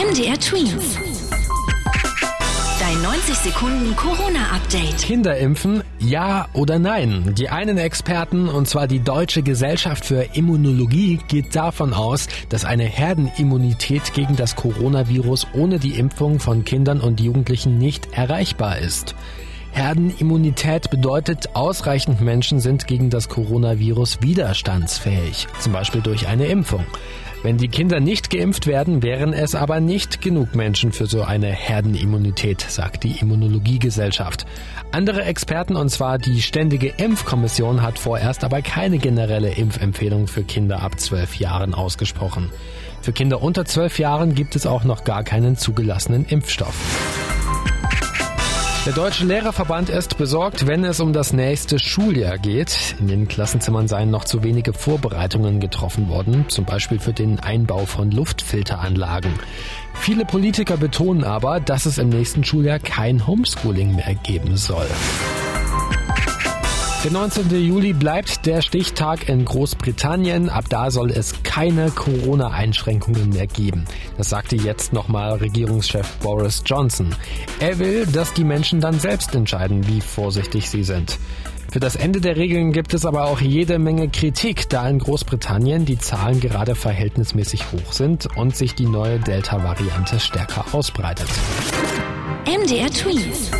MDR Twins. Dein 90 Sekunden Corona-Update. Kinder impfen, ja oder nein? Die einen Experten, und zwar die Deutsche Gesellschaft für Immunologie, geht davon aus, dass eine Herdenimmunität gegen das Coronavirus ohne die Impfung von Kindern und Jugendlichen nicht erreichbar ist. Herdenimmunität bedeutet, ausreichend Menschen sind gegen das Coronavirus widerstandsfähig, zum Beispiel durch eine Impfung. Wenn die Kinder nicht geimpft werden, wären es aber nicht genug Menschen für so eine Herdenimmunität, sagt die Immunologiegesellschaft. Andere Experten, und zwar die Ständige Impfkommission, hat vorerst aber keine generelle Impfempfehlung für Kinder ab zwölf Jahren ausgesprochen. Für Kinder unter zwölf Jahren gibt es auch noch gar keinen zugelassenen Impfstoff. Der Deutsche Lehrerverband ist besorgt, wenn es um das nächste Schuljahr geht. In den Klassenzimmern seien noch zu wenige Vorbereitungen getroffen worden, zum Beispiel für den Einbau von Luftfilteranlagen. Viele Politiker betonen aber, dass es im nächsten Schuljahr kein Homeschooling mehr geben soll. Der 19. Juli bleibt der Stichtag in Großbritannien. Ab da soll es keine Corona-Einschränkungen mehr geben. Das sagte jetzt nochmal Regierungschef Boris Johnson. Er will, dass die Menschen dann selbst entscheiden, wie vorsichtig sie sind. Für das Ende der Regeln gibt es aber auch jede Menge Kritik, da in Großbritannien die Zahlen gerade verhältnismäßig hoch sind und sich die neue Delta-Variante stärker ausbreitet. MDR Tweet.